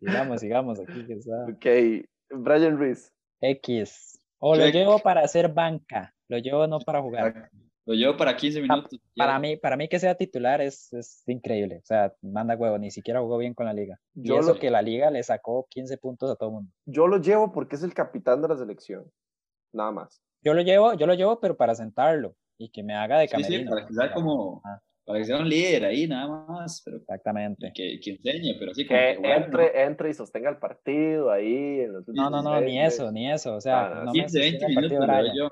Sigamos, sigamos aquí. Que está. Ok, Brian Reese. X. O lo Check. llevo para hacer banca. Lo llevo no para jugar. Lo llevo para 15 minutos. Para mí, para mí que sea titular es, es increíble. O sea, manda huevo, ni siquiera jugó bien con la liga. Y Yo eso lo- que la liga le sacó 15 puntos a todo el mundo. Yo lo llevo porque es el capitán de la selección. Nada más. Yo lo llevo, yo lo llevo, pero para sentarlo y que me haga de Sí, sí, camerino. para que sea como. Ah. Para que sea un líder ahí, nada más. Pero Exactamente. que, que enseñe, pero sí como Que que entre, entre y sostenga el partido ahí. En los No, no, no, ni eso, ni eso. O sea, Ah, no me 15, 20 sostiene el partido minutos. lo Brian. yo.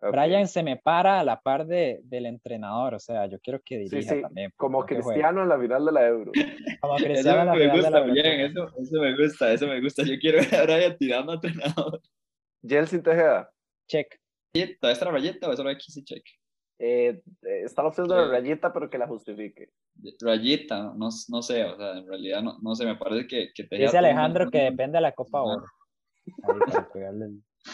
Ok. Brian se me para a la par de, del entrenador. O sea, yo quiero que dirija sí, también. Como no que juegue. Cristiano en la final de la Euro. Como Eso Cristiano en la me final de gusta la bien, Eurocopa. eso, eso me gusta, eso me gusta. Yo quiero ver a Brian tirando a entrenador. Jelsin Tejeda. Check. ¿Todavía está la rayeta o es solo X y check? Eh, eh, está la opción de la Sí. rayita, pero que la justifique. Rayita, no, no sé, o sea, en realidad no, no sé, me parece que, que Tejeda Dice Alejandro que depende de la Copa. Oro.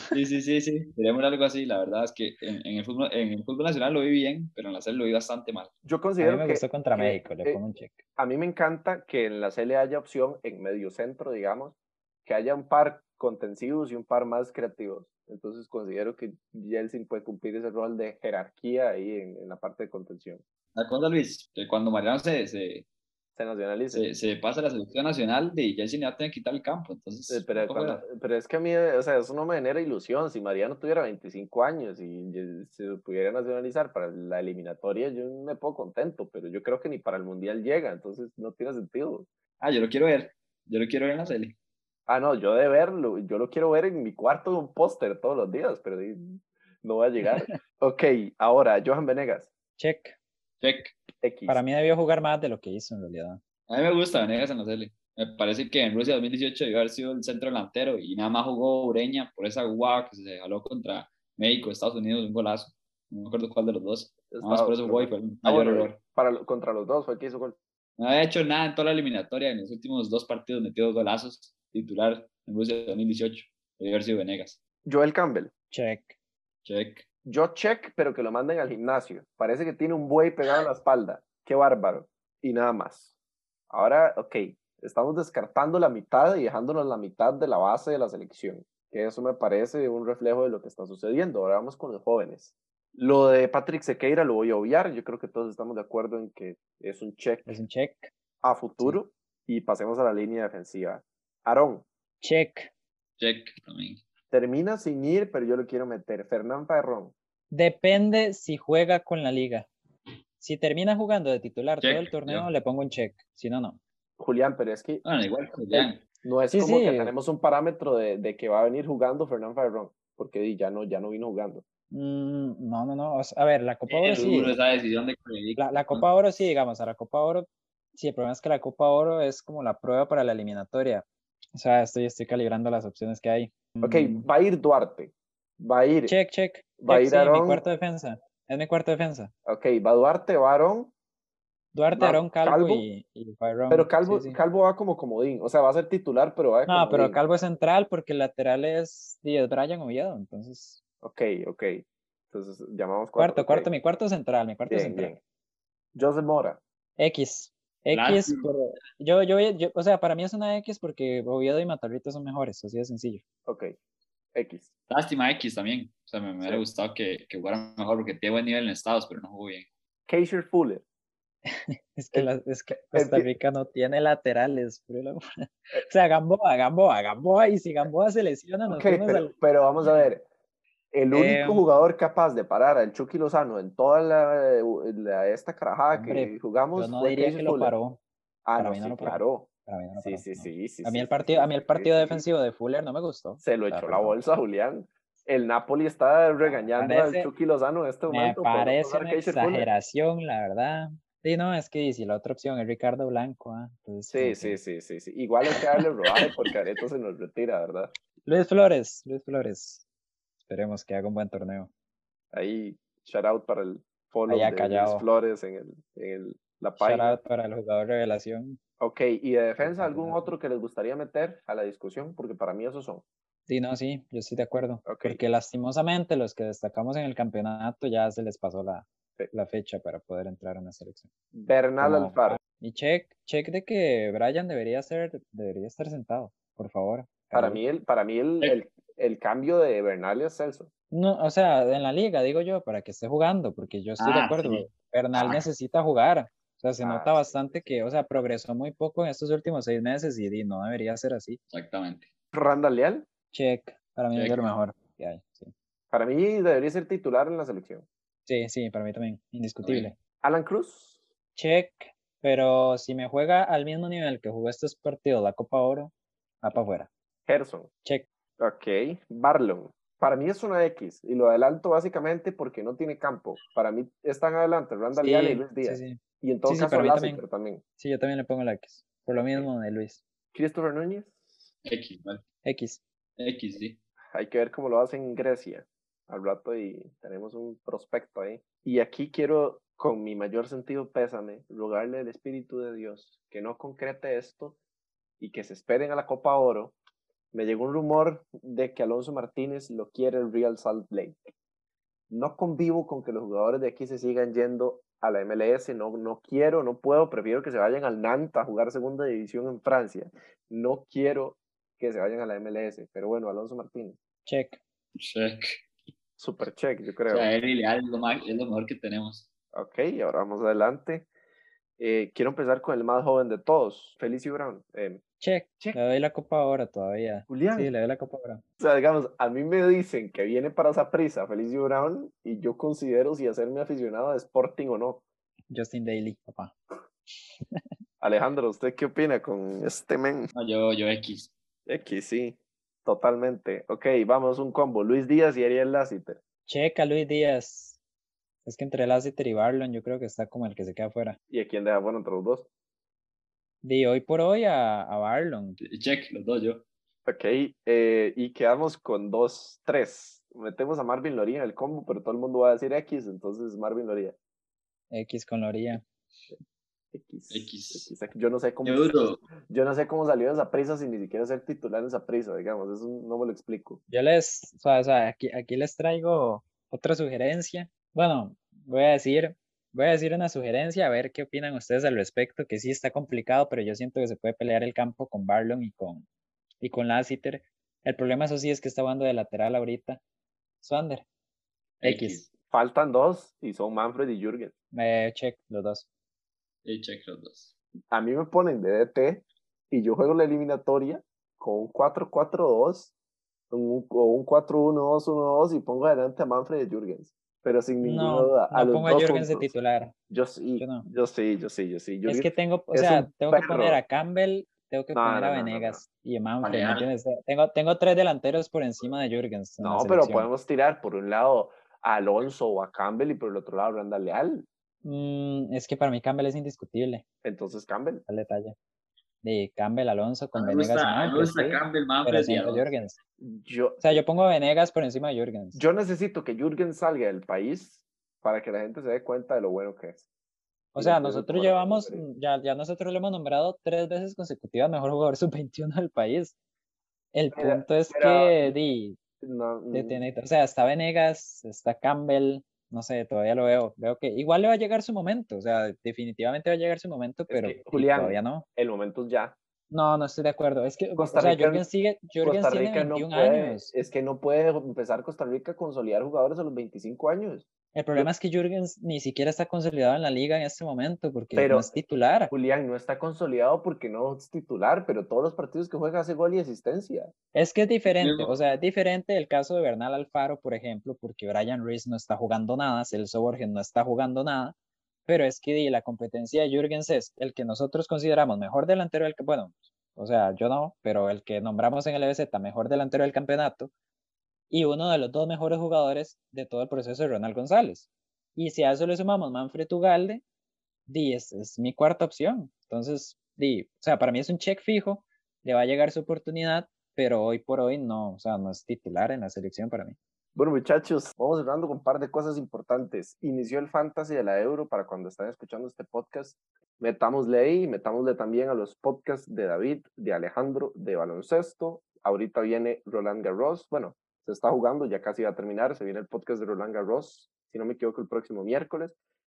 Sí, sí, sí, sí, queremos algo así, la verdad es que en, en el fútbol, en el fútbol nacional lo vi bien, pero en la serie lo vi bastante mal. Yo A mí considero me que, gustó contra que, México, le eh, pongo un check. a mí me encanta que en la CL haya opción en medio centro, digamos, que haya un par contensivos y un par más creativos. Entonces considero que Jelsin puede cumplir ese rol de jerarquía ahí en, en la parte de contención. La cosa, Luis, que cuando Mariano se, se, Se nacionaliza. se, se pasa a la selección nacional, de Chelsea le va a tener que quitar el campo, entonces... Eh, Pero, cuando- pero es que a mí, o sea, eso no me genera ilusión. Si Mariano tuviera 25 años y se pudiera nacionalizar para la eliminatoria, yo me pongo contento, pero yo creo que ni para el Mundial llega, entonces no tiene sentido. Ah, yo lo quiero ver, yo lo quiero ver en la serie. Ah, no, yo de verlo, yo lo quiero ver en mi cuarto de un póster todos los días, pero no va a llegar. ok, ahora, Johan Venegas, Check. Check. X. Para mí debió jugar más de lo que hizo en realidad. A mí me gusta Venegas en la serie. Me parece que en Rusia 2018 debió haber sido el centro delantero y nada más jugó Ureña por esa guau que se jaló contra México, Estados Unidos, un golazo. No me acuerdo cuál de los dos. Nada más por eso jugó y fue el Ah, mayor error. para, contra los dos fue el que hizo gol. No había hecho nada en toda la eliminatoria. En los últimos dos partidos metió dos golazos. Titular en Rusia 2018. Debió haber sido Venegas. Joel Campbell, Check. Check. yo check, pero que lo manden al gimnasio. Parece que tiene un buey pegado en la espalda. Qué bárbaro. Y nada más. Ahora, ok, estamos descartando la mitad y dejándonos la mitad de la base de la selección. Que eso me parece un reflejo de lo que está sucediendo. Ahora vamos con los jóvenes. Lo de Patrick Sequeira lo voy a obviar. Yo creo que todos estamos de acuerdo en que es un check Es un check. a futuro. Y pasemos a la línea defensiva. Aarón, Check. Check también. termina sin ir, pero yo lo quiero meter. Fernán Ferrón. Depende si juega con la liga. Si termina jugando de titular todo Check, el torneo, yo. le pongo un check. Si no, no. Julián, pero es que Bueno, igual que Julián. no es Sí, como sí. que tenemos un parámetro de, de que va a venir jugando Fernán Ferrón, porque ya no, ya no vino jugando. Mm, no, no, no. o sea, a ver, la Copa Oro sí. duro esa decisión de La, la Copa Oro sí, digamos, a la Copa Oro, sí, el problema es que la Copa Oro es como la prueba para la eliminatoria. O sea, estoy, estoy calibrando las opciones que hay. Ok, Mm, va a ir Duarte. Va a ir. Check, check. Va a ir sí, mi Aarón. cuarto defensa. Es mi cuarto defensa. Ok, va Duarte, va Aarón, Duarte, Aarón, Calvo, Calvo, y, y Byron. pero Calvo, sí, sí. Calvo va como comodín. O sea, va a ser titular, pero va de No, pero. Calvo es central porque el lateral es, es Brian Oviedo. Entonces, Ok, ok. Entonces llamamos cuarto, ok. cuarto, mi cuarto central, mi cuarto Bien, central. bien. Joseph Mora. X. X, yo, yo, yo, o sea, para mí es una X porque Oviedo y Matarrita son mejores, así de sencillo. Ok. X. Lástima X también. O sea, me, me hubiera gustado que, que jugara mejor porque tiene buen nivel en Estados, pero no jugó bien. Keisher Fuller. Es que, El- la- es que Costa Rica no tiene laterales. amor. O sea, Gamboa, Gamboa, Gamboa, y si Gamboa se lesiona, nos Ok, fuimos pero, al- pero vamos a ver. El único Em, jugador capaz de parar al Chucky Lozano en toda la, la- esta carajada Hombre, que jugamos Yo no fue diría que lo paró. Ah, para no, mí no sí, lo paró. Para mí no, Sí, sí, no. sí, sí. A mí el partido, a mí el partido defensivo de Fuller no me gustó. Se lo echó la bolsa, Julián. El Napoli está regañando al Chucky Lozano en este Me momento. no parece una Fuller. exageración, la verdad. Sí, no, es que si la otra opción es Ricardo Blanco, entonces Sí, sí, sí, sí, sí. Igual hay que darle rodaje porque Areto se nos retira, ¿verdad? Luis Flores, Luis Flores. Esperemos que haga un buen torneo. Ahí, shout out para el follow Allá de Luis callado. Flores en, el, en el- la Shout página. out para el jugador revelación. Ok, y de defensa, ¿algún otro que les gustaría meter a la discusión? Porque para mí esos son. Sí, no, sí, yo estoy de acuerdo. Ok. Porque lastimosamente los que destacamos en el campeonato ya se les pasó la, Sí. la fecha para poder entrar en la selección. Bernal Como- Alfaro. Y check, check de que Brian debería ser, debería estar sentado, por favor. Para mí, el, para mí el, el, el cambio de Bernal es Celso. No, o sea, en la liga, digo yo, para que esté jugando, porque yo estoy de Ah, acuerdo. sí. Bernal Ah. necesita jugar. O sea, se Ah, nota sí. bastante que, o sea, progresó muy poco en estos últimos seis meses y, no debería ser así. Exactamente. Randall Leal, Check, para mí es de lo mejor que hay. Sí, para mí debería ser titular en la selección. sí, sí, para mí también, indiscutible. Alan Cruz, Check, pero si me juega al mismo nivel que jugó estos partidos, la Copa Oro, va para afuera. Gerson. Check. Ok, Barlon. Para mí es una X y lo adelanto básicamente porque no tiene campo. Para mí están adelante Randall Leal y Sí, Luis sí, Díaz. sí. Y en todo Sí, sí, caso para mí Lassiter también. también. Sí, yo también le pongo la X. Por lo mismo de Luis. Christopher Núñez, X, ¿vale? X. X, sí. hay que ver cómo lo hacen en Grecia al rato y tenemos un prospecto ahí. Y aquí quiero, con mi mayor sentido pésame, rogarle al Espíritu de Dios que no concrete esto y que se esperen a la Copa Oro. Me llegó un rumor de que Alonso Martínez lo quiere el Real Salt Lake. No convivo con que los jugadores de aquí se sigan yendo a la MLS, no, no quiero, no puedo, prefiero que se vayan al Nantes a jugar segunda división en Francia. No quiero que se vayan a la MLS, pero bueno, Alonso Martínez. Check. Check. Super check, yo O creo. sea, Leal es lo, más- es lo mejor que tenemos. Ok, ahora vamos adelante. Eh, quiero empezar con el más joven de todos, Felicio Brown. Eh, Check. Check. Le doy la Copa ahora todavía. Julián. Sí, le doy la Copa ahora. O sea, digamos, a mí me dicen que viene para esa prisa Felicio Brown y yo considero si hacerme aficionado de Sporting o no. Justin Daly, papá. Alejandro, ¿usted qué opina con este men? No, yo, yo X. X, sí, totalmente. Ok, vamos, un combo. Luis Díaz y Ariel Lassiter. Checa Luis Díaz. Es que entre Lassiter y Barlon yo creo que está como el que se queda fuera. ¿Y a quién deja bueno entre los dos? De hoy por hoy a, a Barlon. Check, los dos yo. Ok, eh, y quedamos con dos, tres. Metemos a Marvin Loría en el combo, pero todo el mundo va a decir X, entonces Marvin Loría. X con Loría. X. X. X. Yo no sé cómo, yo no sé cómo salió esa prisa sin ni siquiera ser titular en esa prisa, digamos, eso no me lo explico. Yo les, o sea, o sea, aquí, aquí les traigo otra sugerencia. Bueno, voy a decir, voy a decir una sugerencia, a ver qué opinan ustedes al respecto, que sí está complicado, pero yo siento que se puede pelear el campo con Barlon y con, y con Lassiter. El problema, eso sí, es que está jugando de lateral ahorita. Swander. X. Faltan dos y son Manfred y Jürgen. Eh, check, los dos. Y check los dos. A mí me ponen de DT y yo juego la eliminatoria con un 4-4-2 un- o un 4-1-2-1-2 y pongo adelante a Manfred y Jürgens. Pero sin ninguna No, duda. a no los pongo a dos Jürgens de titular. Yo sí, Yo no. yo sí, yo sí, yo sí. Es que tengo, o sea, tengo que poner a Campbell, tengo que No, poner no, a no, no, no. Venegas y a Manfred. Tengo, tengo tres delanteros por encima de Jürgens. en No, pero podemos tirar por un lado a Alonso o a Campbell y por el otro lado a Randall Leal. Mm, es que para mí Campbell es indiscutible. Entonces Campbell. Al detalle. De Campbell, Alonso, con me Venegas gusta, mí me gusta sí, Campbell, pero Manfred Alonso. Jürgens. Yo, O sea, yo pongo a Venegas por encima de Jürgens. yo necesito que Jürgen salga del país para que la gente se dé cuenta de lo bueno que es. O sea, nosotros llevamos, ya, ya nosotros lo hemos nombrado tres veces consecutivas mejor jugador sub-21 del país. El Pero- punto es pero- que, di, No, de mm, tener- o sea, está Venegas, está Campbell, no sé, todavía lo veo. Veo que igual le va a llegar su momento, o sea, definitivamente va a llegar su momento, pero que, Julián, todavía no. el momento es ya. No, no estoy de acuerdo. Es que, Costa o sea, Rica- Jürgens sigue, Costa tiene Rica no 21 puede, años. es que no puede empezar Costa Rica a consolidar jugadores a los 25 años. El problema es que Jürgens ni siquiera está consolidado en la liga en este momento porque Pero- no es titular. Julián no está consolidado porque no es titular, pero todos los partidos que juega hace gol y asistencia. Es que es diferente, o sea, es diferente el caso de Bernal Alfaro, por ejemplo, porque Brian Reese no está jugando nada, Celso Borges no está jugando nada, pero es que la competencia de Jürgens es el que nosotros consideramos mejor delantero del que, bueno, o sea, yo no, pero el que nombramos en el EBZ mejor delantero del campeonato, y uno de los dos mejores jugadores de todo el proceso de Ronald González. Y si a eso le sumamos Manfred Ugalde, di, es, es, mi cuarta opción. Entonces, di, o sea, para mí es un check fijo, le va a llegar su oportunidad, pero hoy por hoy no, o sea, no es titular en la selección para mí. Bueno, muchachos, vamos cerrando con un par de cosas importantes. Inició el Fantasy de la Euro para cuando están escuchando este podcast. Metámosle ahí, metámosle también a los podcasts de David, de Alejandro, de baloncesto. Ahorita viene Roland Garros. Bueno, se está jugando, ya casi va a terminar. Se viene el podcast de Roland Garros, si no me equivoco, el próximo miércoles.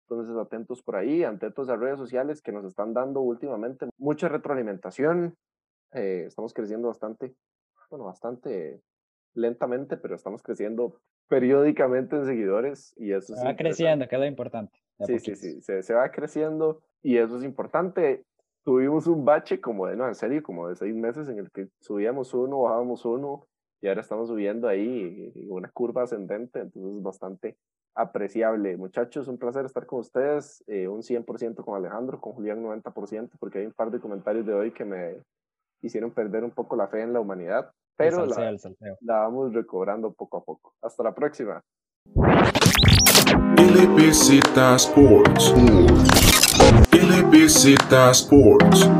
Entonces, atentos por ahí, atentos a redes sociales que nos están dando últimamente mucha retroalimentación. Eh, estamos creciendo bastante, bueno, bastante lentamente, pero estamos creciendo periódicamente en seguidores y eso se va creciendo, que es lo importante. Sí, sí, sí, se, se, va creciendo y eso es importante. Tuvimos un bache como de, no, en serio, como de seis meses en el que subíamos uno, bajábamos uno y ahora estamos subiendo ahí una curva ascendente, entonces es bastante apreciable. Muchachos, un placer estar con ustedes, eh, un 100% con Alejandro, con Julián 90%, porque hay un par de comentarios de hoy que me hicieron perder un poco la fe en la humanidad pero la, la, vamos recobrando poco a poco. Hasta la próxima. LBZ Sports. LBZ Sports.